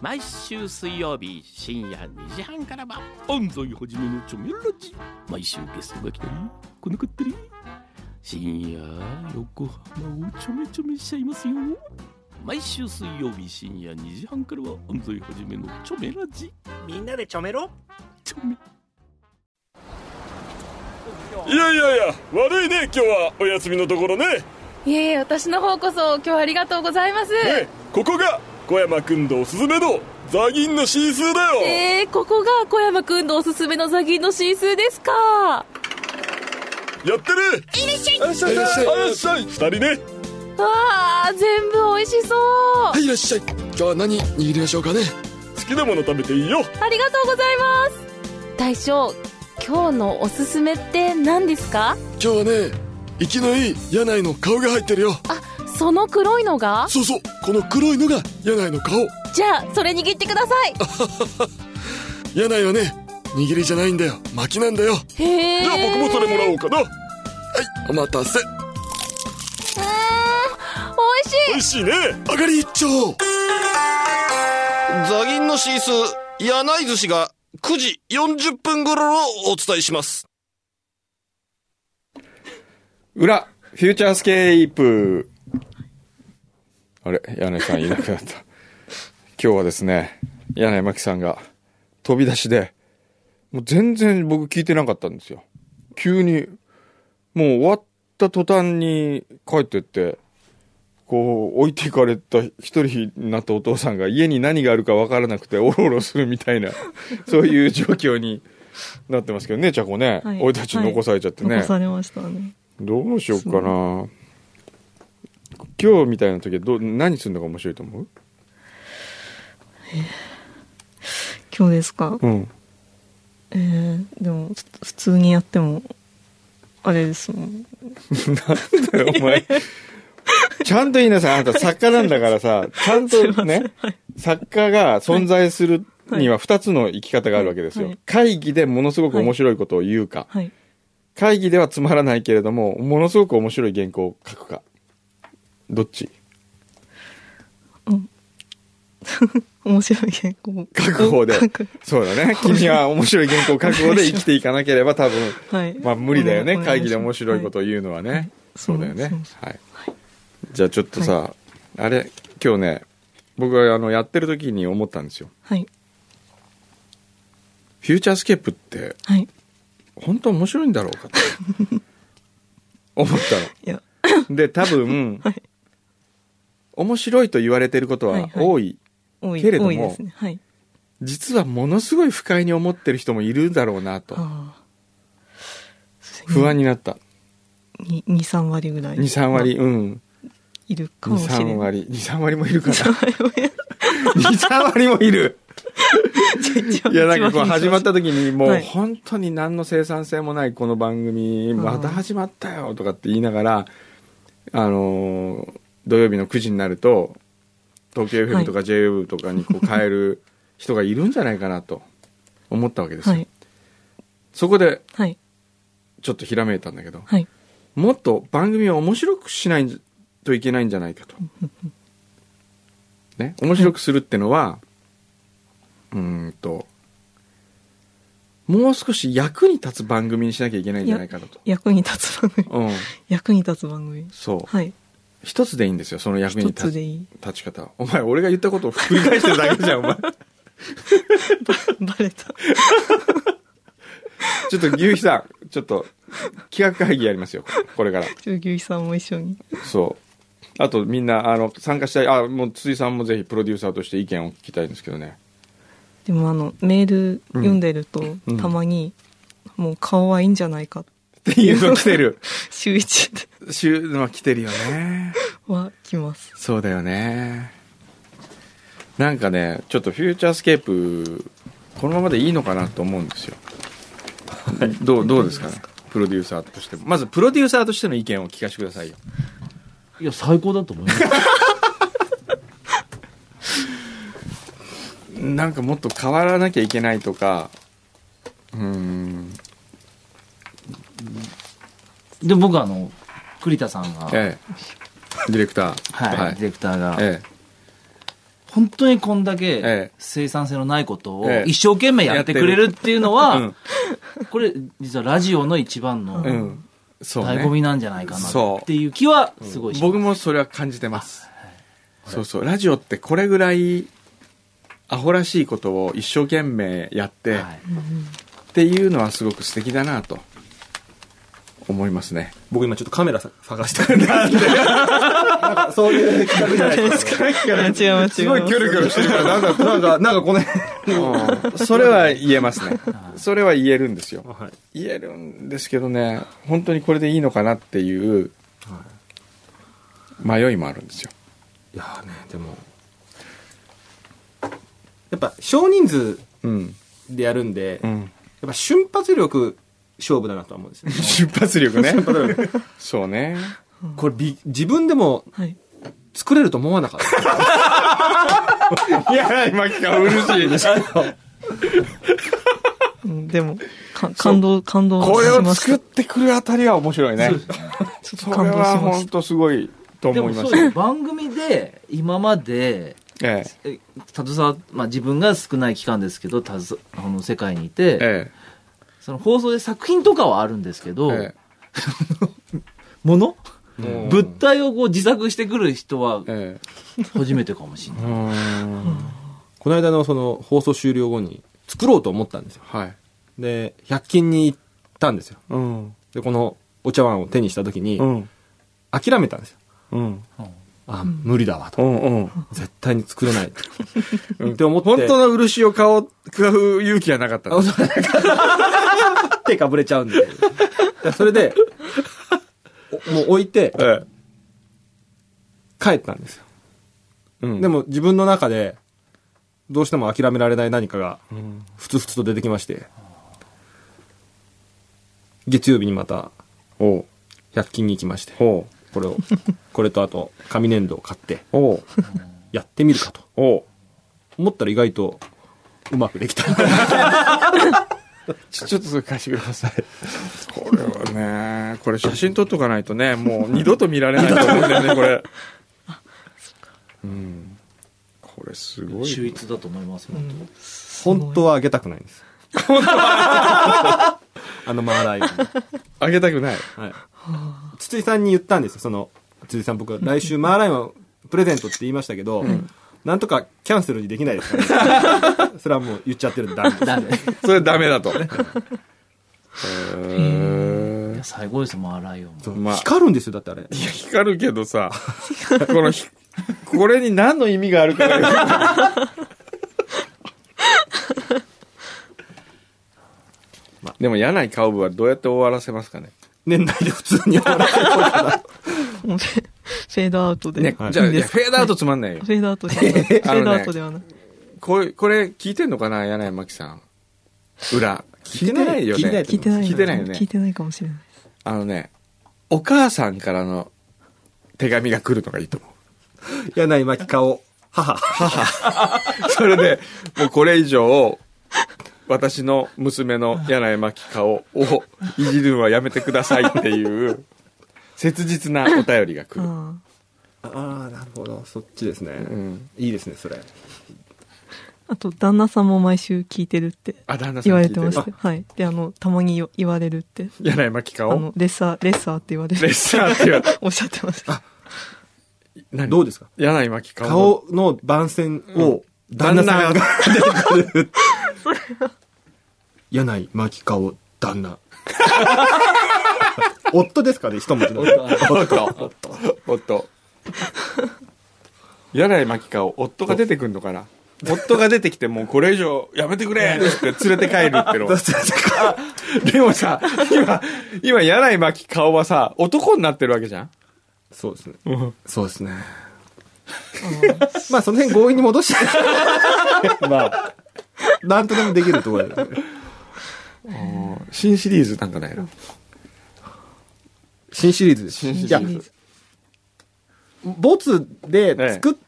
毎週水曜日深夜2時半からは安西はじめのチョメラジ。毎週ゲストが来たり来なかったり。深夜横浜をちょめちょめしちゃいますよ。毎週水曜日深夜2時半からは安西はじめのチョメラジ。みんなでちょめろ。チョメ。いやいやいや悪いね今日は。お休みのところね。いえいえ私の方こそ今日はありがとうございます。ねここが小山君のおすすめのザギンのシースーだよ。えー、ここが小山くんのおすすめのザギンのシースーですか？やってる。いらっしゃい。いらっしゃい。いらっしゃい。二人ね。わあ全部美味しそう。はいいらっしゃい。今日は何握りましょうかね。好きなもの食べていいよ。ありがとうございます。大将今日のおすすめって何ですか？今日はね生きのいい柳井の顔が入ってるよ。あその黒いのが？そうそうこの黒いのが柳井の顔。じゃあそれ握ってください。柳井はね握りじゃないんだよ。巻きなんだよ。へえじゃあ僕もそれもらおうかな。はいお待たせ。うーん美味しい。美味しいね。上がり一丁。ザギンのシースー柳井寿司が9時40分頃をお伝えします。裏、フューチャースケープ。あれ、柳井さんいなくなった。今日はですね、柳井真紀さんが飛び出しで、もう全然僕聞いてなかったんですよ。急に、もう終わった途端に帰ってって、こう置いていかれた一人になったお父さんが家に何があるか分からなくておろおろするみたいな、そういう状況に なってますけどね、ちゃこね。はい俺たち残されちゃってね。残されましたね。どうしようかな今日みたいな時はどう何するのが面白いと思う？今日ですか？うん。えー、でも、普通にやっても、あれですもん。お前。ちゃんと言いなさい。あなた作家なんだからさちゃんとね 作家が存在するには2つの生き方があるわけですよ、はい。会議でものすごく面白いことを言うか、はい。会議ではつまらないけれどもものすごく面白い原稿を書くかどっち？面白い原稿。書く方でそうだね。君は面白い原稿を書く方で生きていかなければ多分はい。まあ無理だよね。会議で面白いことを言うのはね、そうだよね。はい。じゃあちょっとさ、あれ今日ね僕はあのやってる時に思ったんですよ。はい。フューチャースケープってはい。本当面白いんだろうかと。思ったいや、ので多分、はい面白いと言われてることは多い、けれども。実はものすごい不快に思ってる人もいるだろうなと。不安になった。に2、3割ぐらい。23割うん。いるかもしれない。23割。23割もいるかな。2、3割もいる。23割もいる。いやなんかこう始まった時にもうはい。本当に何の生産性もないこの番組また始まったよとかって言いながらあのー土曜日の9時になると東京 FM とか JO とかにこう変える人がいるんじゃないかなと思ったわけですよ、はい。そこではい。ちょっとひらめいたんだけどはい。もっと番組を面白くしないといけないんじゃないかと。ね、面白くするってのは、うーんと、もう少し役に立つ番組にしなきゃいけないんじゃないかなと。役に立つ番組。うん。役に立つ番組。そう。はい。一つでいいんですよ、その役に一立ち方は。お前、俺が言ったことを 繰り返してるだけじゃん、お前。バレた。ちょっと牛肥さん、ちょっと、企画会議やりますよ、これから。ちょ牛肥さんも一緒に。そう。あとみんな、あの、参加したい、あ、もう辻さんもぜひプロデューサーとして意見を聞きたいんですけどね。でもあの、メール読んでると、うんたまに、もう顔はいいんじゃないか。っていうの来てる。週一で週、まあ来てるよね。は来ます。そうだよね。なんかね、ちょっとフューチャースケープ、このままでいいのかなと思うんですよ。どう、どうですか？ね。プロデューサーとしても。まず、プロデューサーとしての意見を聞かせてくださいよ。いや、最高だと思います。なんかもっと変わらなきゃいけないとか、うーん、で、僕あの、栗田さんが、ええ、ディレクター。はい、ディレクターが、え本当にこんだえけえ生産性のないことをええ。一生懸命やってくれるっていうのは、うん。これ実はラジオの一番の。醍醐味なんじゃないかなっていう気はすごいします。僕もそれは感じてます。そうそう。ラジオってこれぐらい、アホらしいことを一生懸命やって、はい。っていうのはすごく素敵だなと思いますね。僕今ちょっとカメラさ探して るんで？なんかそういう企画じゃないですか。違う違う。すごいキョロキョロしてるから、なんか、なんか、なんかこの辺。うんそれは言えますね。それは言えるんですよ。はい。言えるんですけどね、本当にこれでいいのかなっていう迷いもあるんですよ。いやーね、でも、やっぱ少人数うん。でやるんで、やっうん。ぱ瞬発力勝負だなとは思うんですよ。瞬発力ね。そうね。これび、自分でもはい。作れると思わなかった。いや、今聞かうるしいでしでも、か感動、感動これをしました。作ってくるあたりは面白いね。それ感動は。本当すごいとで思いました。もそうです番組で今までええ。え携わ、まあ、自分が少ない期間ですけどたずあの世界にいて、えその放送で作品とかはあるんですけえ。ど、えもの うん物体をこう自作してくる人はえ。え初めてかもしれない。この間のその放送終了後に作ろうと思ったんですよ。はい。で、100均に行ったんですよ。うん。で、このお茶碗を手にした時に、うん。諦めたんですよ。うん。あ、無理だわと。うん。うん。絶対に作れない。って思って。本当の漆を買おう、買う勇気はなかったの。手かぶれちゃうんで。でそれで、おもう置いて、ええ。帰ったんですよ。うんで、も自分の中で、どうしても諦められない何かが、うん。ふつふつと出てきまして、月曜日にまた、おう。100均に行きまして。これを、これとあと、紙粘土を買って。やってみるかと。思ったら意外と、うまくできた。ちょ ちょっとそれ貸してください。これはね、これ写真撮っとかないとね、もう二度と見られないと思うんだよね、これ。うん。これすごい。秀逸だと思いますよ、本当はあげたくないんです。あのマーライオン。あげたくない？はい。筒井さんに言ったんですよ、その、筒井さん僕は来週マーライオンプレゼントって言いましたけど、なんとかキャンセルにできないですかね。それはもう言っちゃってるんでダメです。ダメ。それダメだと。へいーや最高ですマーライオンも。そうまあ光るんですよ、だってあれ。いや、光るけどさ、このひ、これに何の意味があるかがよくわかんない でも、柳井顔部はどうやって終わらせますかね。年内で普通に終わらせようかな。もうフェードアウトで。ね、じゃあ、いやフェードアウトつまんないよ フ。ェードアウト。フェードアウトではない。これ、これ聞いてんのかな柳井真紀さん。裏。聞いてないよね。聞いてない聞いてない。よね聞いてないかもしれない。あのね、お母さんからの手紙が来るのがいいと思う。柳井真紀顔、母。それで、もうこれ以上、私の娘の柳井真紀顔をいじるのはやめてくださいっていう、切実なお便りが来る。あああ、なるほど。そっちですね。うん。いいですね、それ。ああと、旦那さんも毎週聞いてるってあ、旦那さん言われてました。はい。で、あの、たまに言われるって。柳井真紀顔あの、レッサー、レッサーって言われる。レッサーって言われ おっしゃってました。何？どうですか？柳井真紀顔の顔の番宣を、旦那さんが出てくる。柳井真紀顔、旦那。夫ですかね、一文字の。おっと、おっと。柳井真紀顔、夫が出てくんのかな？夫が出てきてもうこれ以上やめてくれって連れて帰るっての。でもさ、今、今柳井真紀顔はさ、男になってるわけじゃん？そうですね。そうですね。まあ、その辺強引に戻して。まあ、なんとでもできるところで。新シリーズなんかないの？新シリーズです。いや、ボツで作っ、ええ、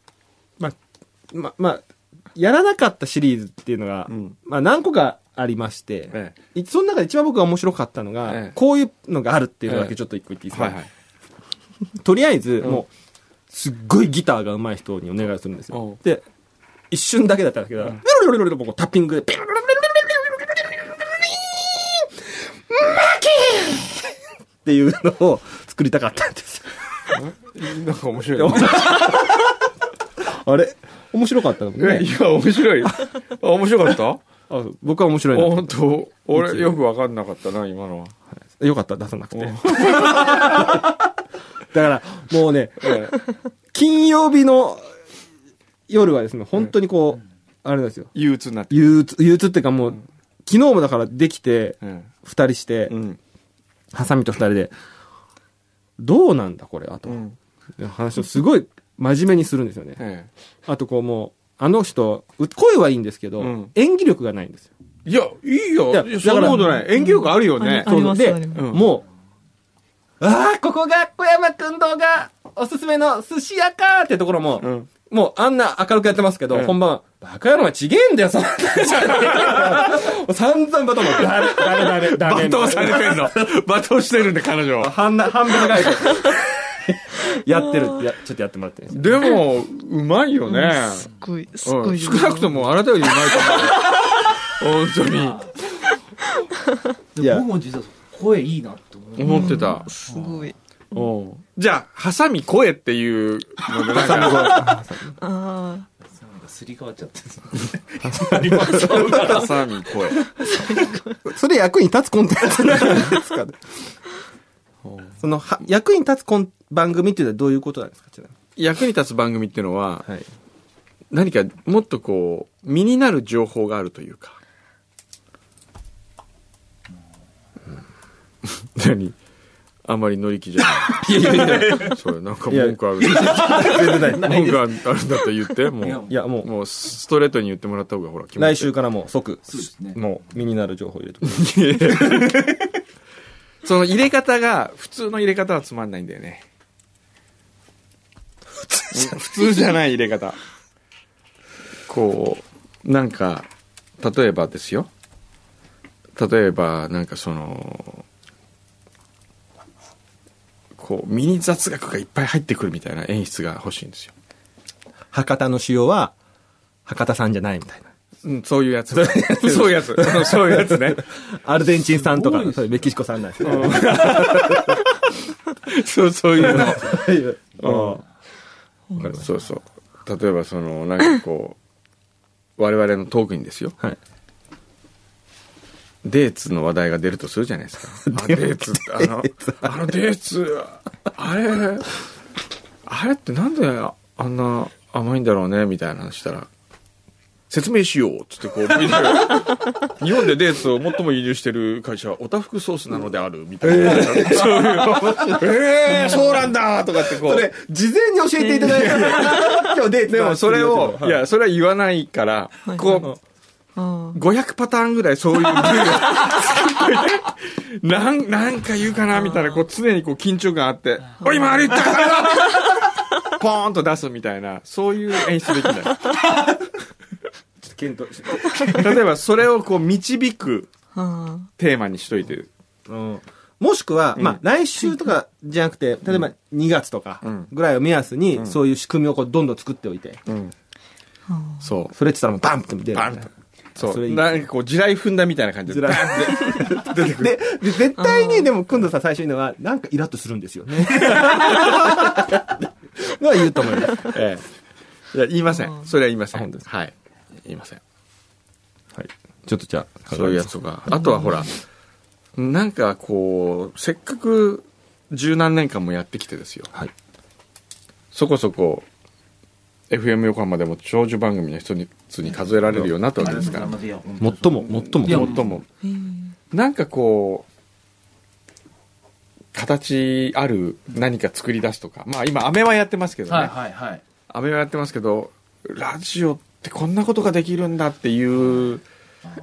ま、ま、まあ、やらなかったシリーズっていうのが、うん、まあ何個かありまして、ええ、その中で一番僕が面白かったのが、ええ、こういうのがあるっていうのだけちょっと一個言っていいですか、はいはい、とりあえず、もう、すっごいギターが上手い人にお願いするんですよ。で、一瞬だけだったんですけど、うん、ロロロロロロタッピングで、ピロロロロロっていうのを作りたかったんですよ。なんか面白い。あれ？面白かったのえ、ね。いや、面白い。あ面白かった？あ僕は面白いな本当？俺よくわかんなかったな、今のは。よかった、出さなくて。だから、もうね、金曜日の夜はですね、本当にこう、あれなんですよ。憂鬱になって。憂鬱、憂鬱っていうかもう、昨日もだからできて、うん。二人してう、ん。ハサミと二人で、どうなんだこれはと。うん。話をすごい真面目にするんですよね。えあとこうもう、あの人、う声はいいんですけど、うん演技力がないんですよ。えいや、いいよ。いやいやそんなことない。演技力あるよねあ。りますでありますうんもう、ああ、ここが小山くん動画、おすすめの寿司屋かーってところも、うん。もうあんな明るくやってますけど、うん本番は、バカ野郎はちげえんだよ、そんな 散々バトンも、ダメ、ダメ、ダメ、ダメ。罵倒されてんの。罵倒してるんで、彼女は。半な、半分がいやってるや、ちょっとやってもらってですよでも、うまいよね。すっごい、すっうんごい。少なくともあなたよりうまいと思う。本当に。いや僕も実は声いいなって思う。思ってた。すごい。うんじゃあ、ハサミ声っていうので、なんか、ああ。なんかすり替わっちゃってハサミ声。それ役に立つコンテンツなんですかね。その、は役に立つコン番組っていうのはどういうことなんですかちなみ役に立つ番組っていうのは、にはい。何かもっとこう、身になる情報があるというか。何？あんまり乗り気じゃない。いやいやいや、それなんか文句ある。全然ない。文句あるんだったら言って、もいや、もう、もうストレートに言ってもらった方がほら、気う、持ちいい来週からもう即、そうですね。もう身になる情報を入れてくれる。その入れ方が、普通の入れ方はつまんないんだよね。普通じゃない入れ方。こう、なんか、例えばですよ。例えば、なんかその、こう、ミニ雑学がいっぱい入ってくるみたいな演出が欲しいんですよ。博多の塩は、博多さんじゃないみたいな。うん、そういうやつ。そういうやつ。そういうやつね。アルゼンチンさんとか、メキシコさんなんですよ。そう、そういうの。うんそうそう。例えばその、なんかこう、我々のトークにですよ。はい。デーツの話題が出るとするじゃないですか。あ デーツ、あの、あのデーツ、あれ、あれってなんであんな甘いんだろうねみたいな話したら、説明しようっつってこう、日本でデーツを最も輸入してる会社は、おたふくソースなのであるみたいな。そういう、えー、そうなんだとかってこう。それ、事前に教えていただいたんで今日デートでもそれを、いや、それは言わないから、こう、あ500パターンぐらいそういうルールが作っといて、なん、なんか言うかなみたいな、こう常にこう緊張感あって、おい、今あれ言ったポーンと出すみたいな、そういう演出できない。検討し例えばそれをこう導くテーマにしといてる。うんもしくは、まあ、来週とかじゃなくて、例えば2月とかうんぐらいを目安に、そういう仕組みをこうどんどん作っておいて、うん。そう。それって言ったらもうバンって出る。バンと。そう。そなんかこう、地雷踏んだみたいな感じで。出てくる。で、で絶対に、でも、くんどさん最初にのは、なんかイラッとするんですよね。のは言うと思います。ええ。いや、言いません。それは言いません。はい。言いません。はい。ちょっとじゃあ、そういうやつとか。あとはほら、なんかこう、せっかく十何年間もやってきてですよ。はい。そこそこ、FM 横浜でも長寿番組の一つに数えられるようになったわけですから。最も、最も、最も。なんかこう、形ある何か作り出すとか。まあ今、アメはやってますけどね。はいはいはい。アメはやってますけど、ラジオってこんなことができるんだっていう、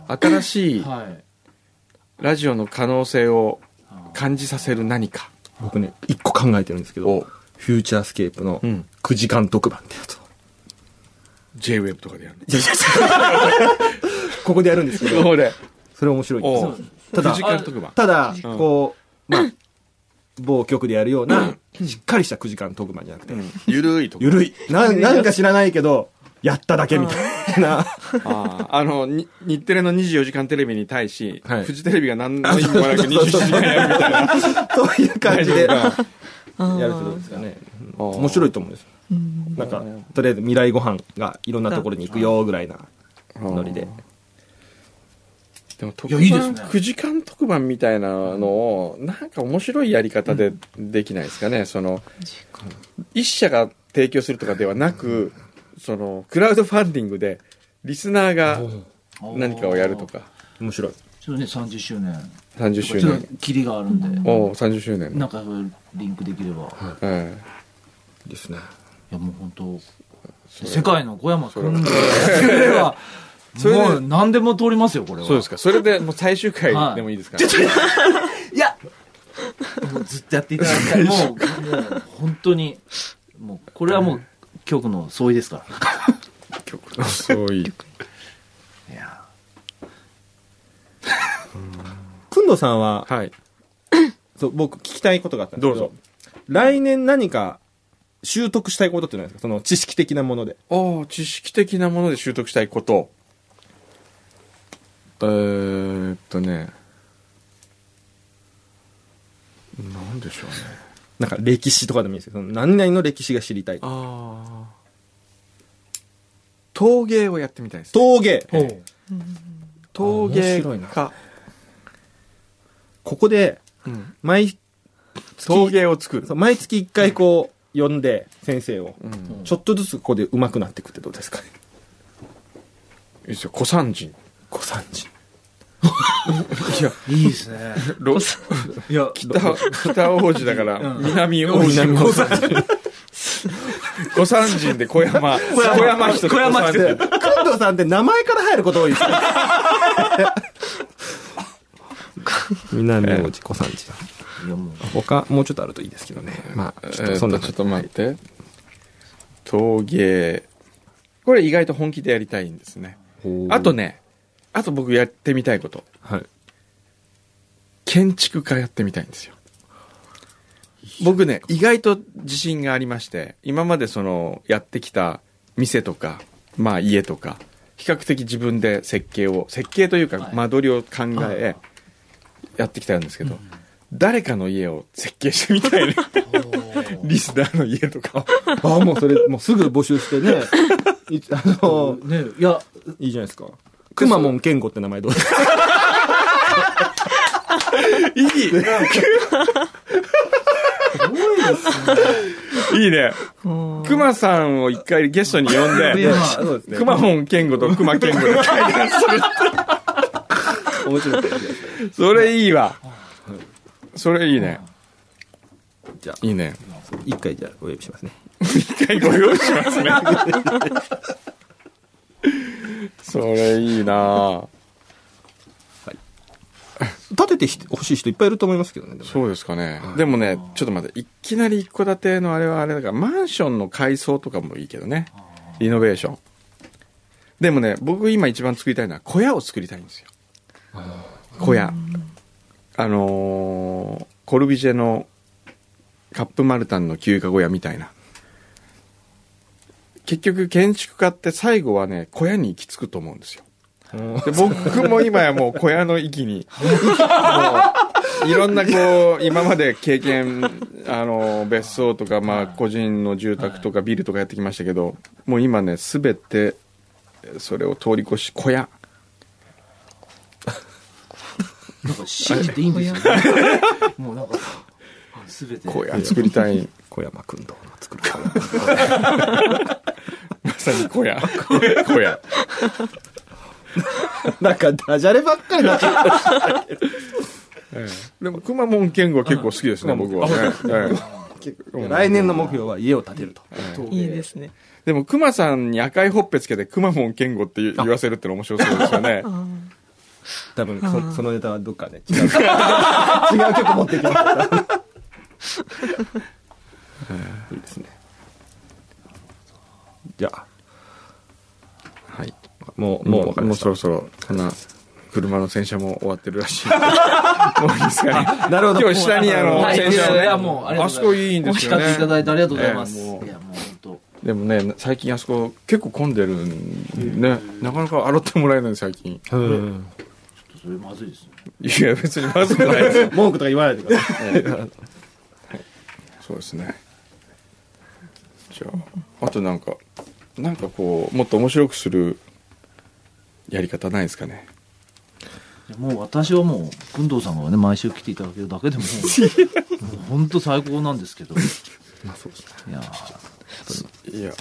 新しいはい。ラジオの可能性を感じさせる何か僕ね、一個考えてるんですけど、を、フューチャースケープのうん9時間特番ってやつを。J-Web とかでやる ここでやるんですけの。ど、そうで。それ面白いんですただ9時間特番。ただ、こう、まあ、某局でやるような、しっかりした9時間特番じゃなくて、ゆるいとか。ゆるい。ななんか知らないけど、やっただけみたいな。ああ、あの、に日テレの24時間テレビに対し、はいフジテレビが何の意味もなく24時間やるみたいな。そういう感じでやるあーとどうですかね。面白いと思うんです。うんなんか、とりあえず未来ご飯がいろんなところに行くよぐらいなノリで。でも特いやいいですね番、9時間特番みたいなのを、なんか面白いやり方でできないですかね。その、一社が提供するとかではなく、その、クラウドファンディングで、リスナーが何かをやるとか、面白い。ちょっとね、30周年。30周年。キリがあるんで、おお30周年。なんかリンクできれば。いえですね。や、もう本当世界の小山それ君でやってくれれば、それでもう何でも通りますよ、これは。えそうですか。それでもう最終回でもいいですか、ねいや、もうずっとやっていただきたい。もう、もう本当に、もう、これはもう、局の相違ですから。曲のそうい。やくんどさんは、はい。そう、僕聞きたいことがあったんですけど、どうぞ来年何か習得したいことって何ですか？その知識的なもので。ああ、知識的なもので習得したいこと。えーっとね。なんでしょうね。なんか歴史とかでもいいですけど、何々の歴史が知りたい。ああ。陶芸をやってみたいです。陶芸。陶芸面白いな家。ここで、うん毎陶芸を作る。毎月一回こう、呼んで、先生を。うん。ちょっとずつここで上手くなっていくってどうですかね。いいですよ。小三人。小三治。いや、いいですね。ロいや、北、北王子だから、うん南王子。南王子小三人で小山、小山人と小山人小三人くんどさんって名前から入ること多いですね。南王子小三治だ。いやもう、他、もうちょっとあるといいですけどね。まあ、ちょっえーとそんなとちょっと待って。陶芸。これ意外と本気でやりたいんですね。あと、ね、あと僕やってみたいこと。はい。建築家やってみたいんですよ。僕ね、意外と自信がありまして、今までその、やってきた店とか、まあ家とか、比較的自分で設計を、設計というか間取りを考え、やってきたんですけど、誰かの家を設計してみたいね。リスナーの家とかを。ああ、もうそれ、もうすぐ募集してね。いつあの、ね、いや、いいじゃないですか。くまモン健吾って名前どう？ですかいいいいね。くまさんを一回ゲストに呼んで。くまモン健吾とくま健吾で対談する。面白いですね。それいいわ。それいいね。じゃあ、いいね。一回じゃあお呼びしますね。一回ご用意しますね。それいいな建ててほしい人いっぱいいると思いますけどね。でもそうですかね。でもね、ちょっと待って、いきなり一戸建てのあれはあれだから、マンションの改装とかもいいけどね。リノベーション。でもね、僕今一番作りたいのは小屋を作りたいんですよ。小屋。あのーコルビジェのカップマルタンの休暇小屋みたいな。結局建築家って最後はね、小屋に行き着くと思うんですよ。で僕も今やもう小屋の域に、いろんなこう、今まで経験、あの、別荘とか、まあ、個人の住宅とかビルとかやってきましたけど、もう今ね、すべて、それを通り越し、小屋。なんか信じていいんですよ、ね。もうなんか、すべて。小屋作りたい。小山君堂の作る。まさに小屋。小屋。なんかダジャレばっかりになっちゃった。ええでも、くまモン健吾は結構好きですね、僕は来年の目標は家を建てると。いいですね。でも、くまさんに赤いほっぺつけて、くまモン健吾って言言わせるっての面白そうですよね。多分そ、そのネタはどっかで違う。違う曲持ってきました。いいですね。じゃあ、はい。もう、もうもう、もうそろそろ、こんな、車の洗車も終わってるらしい。もういいですかね。なるほど。今日下にあの、洗車をねやいや、もう、あ。あそこいいんですよね。お叱っていただいてありがとうございます。ええもういや、もう本当。でもね最近あそこ結構混んでるんでねなかなか洗ってもらえない最近うん。それまずいですね。いや別にまずくないですよ 文句とか言わないでください。そうですねじゃああとなんかなんかこうもっと面白くするやり方ないですかね？もう私はもう、工藤さんがね、毎週来ていただけるだけでも 本当最高なんですけど。まあそうですね。いやいや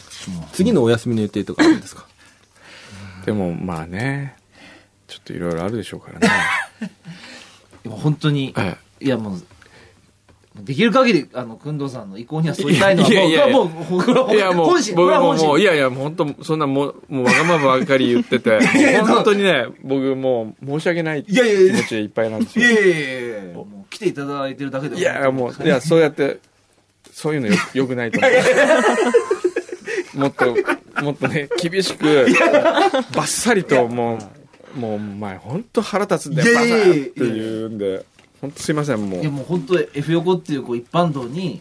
次のお休みの予定とかあるんですか？でもまあねちょっといろいろあるでしょうからね。ーもう本当に、はいいやもう、できる限り、あの、くんどうさんの意向には沿いたいのは、いやいやいや。もう、もう、これはもういやもう僕れは。ももういやいやもう本当そんなもうもうわがままばかり言ってて 本当にね僕もう申し訳ない気いやいやいや。持ちでいっぱいなんですよ。いやいやいやいやもう来ていただいてるだけでいやもういやそうやってそういうのよ よくないと思う。もっともっとね厳しくバッサリともうもうお前本当腹立つんだよバサいやいやいやッって言うんで本当すいませんもういやもう本当 F 横っていうこう一般道に、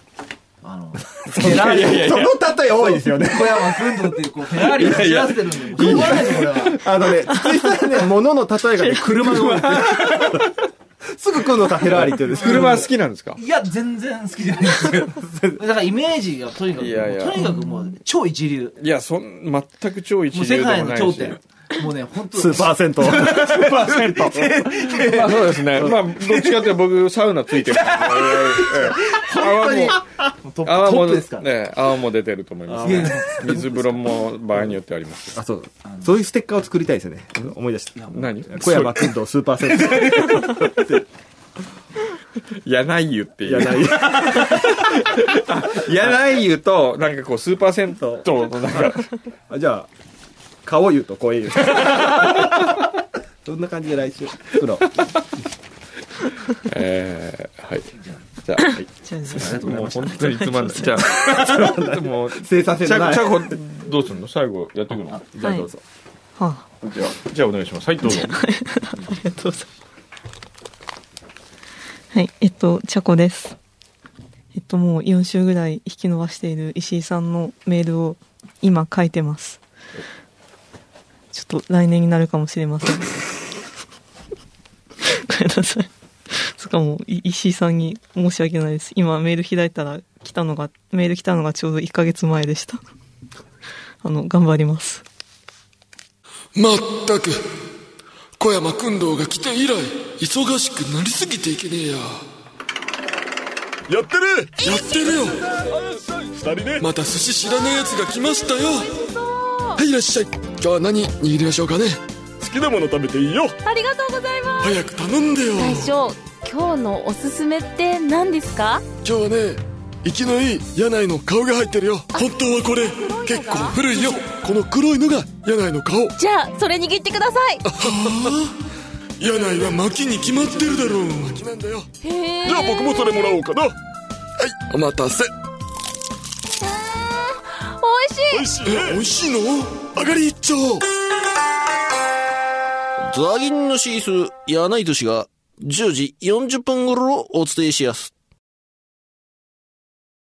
あの、フェラーリ、その例え多いですよね。小山くんどうっていうこうフェラーリを走らせてるんで、もうしょうがないのこれは。あのね、筒井さんね、物の例えがね、車が多い。すぐ来るのさ、フェラーリって言うんです。車好きなんですか？いや、全然好きじゃないですよ。だからイメージがとにかく、いやいやもうとにかくもう超一流。いやそん全く超一もう世流でもないし界の頂点。もうね、本当スーパー銭湯。スーパー銭湯。ま あそうですね。まあ、どっちかっていうと僕、サウナついてる泡も、トップ泡も、トップですか？ら。ね、泡も出てると思います、いやいや水風呂も場合によってあります。あ、そう。そういうステッカーを作りたいですよね。思い出した。何？小山君とスーパー銭湯。柳湯っていう。柳湯 柳湯と、なんかこう、スーパー銭湯と、なんか、あじゃあ、顔湯と声湯。そんな感じで来週作ろう。えー、はい。じゃあ、はい。もう。本当につまんない。じゃあ、もう、生産性のない。チャコ、どうするの？最後やってくの？じゃあどうぞ。はあ、じゃあ、じゃあお願いします。はい、どうぞ。ありがとうございます。はい、えっと、チャコです。えっと、もう4週ぐらい引き伸ばしている石井さんのメールを今書いてます。ちょっと来年になるかもしれません。ごめんなさい。そっかも石井さんに申し訳ないです。今メール開いたら来たのが、メール来たのがちょうど1ヶ月前でした。あの、頑張ります。まったく小山君堂が来て以来忙しくなりすぎていけねえややってるやってるよ二人ねまた寿司知らねえやつが来ましたよはいいらっしゃい今日は何握りましょうかね？好きなもの食べていいよ。ありがとうございます。早く頼んでよ。大将今日のおすすめって何ですか？今日はね生きのいい柳井の顔が入ってるよ。本当はこれ結構古いよ。この黒いのが柳井の顔。じゃあそれ握ってください。柳井は薪に決まってるだろう。薪なんだよ。じゃあ僕もそれもらおうかな。はいお待たせ。美味しい。美味しいね。え美味しいの？上がり一丁ザギンのシース、柳井寿司が10時40分頃をお伝えしやす。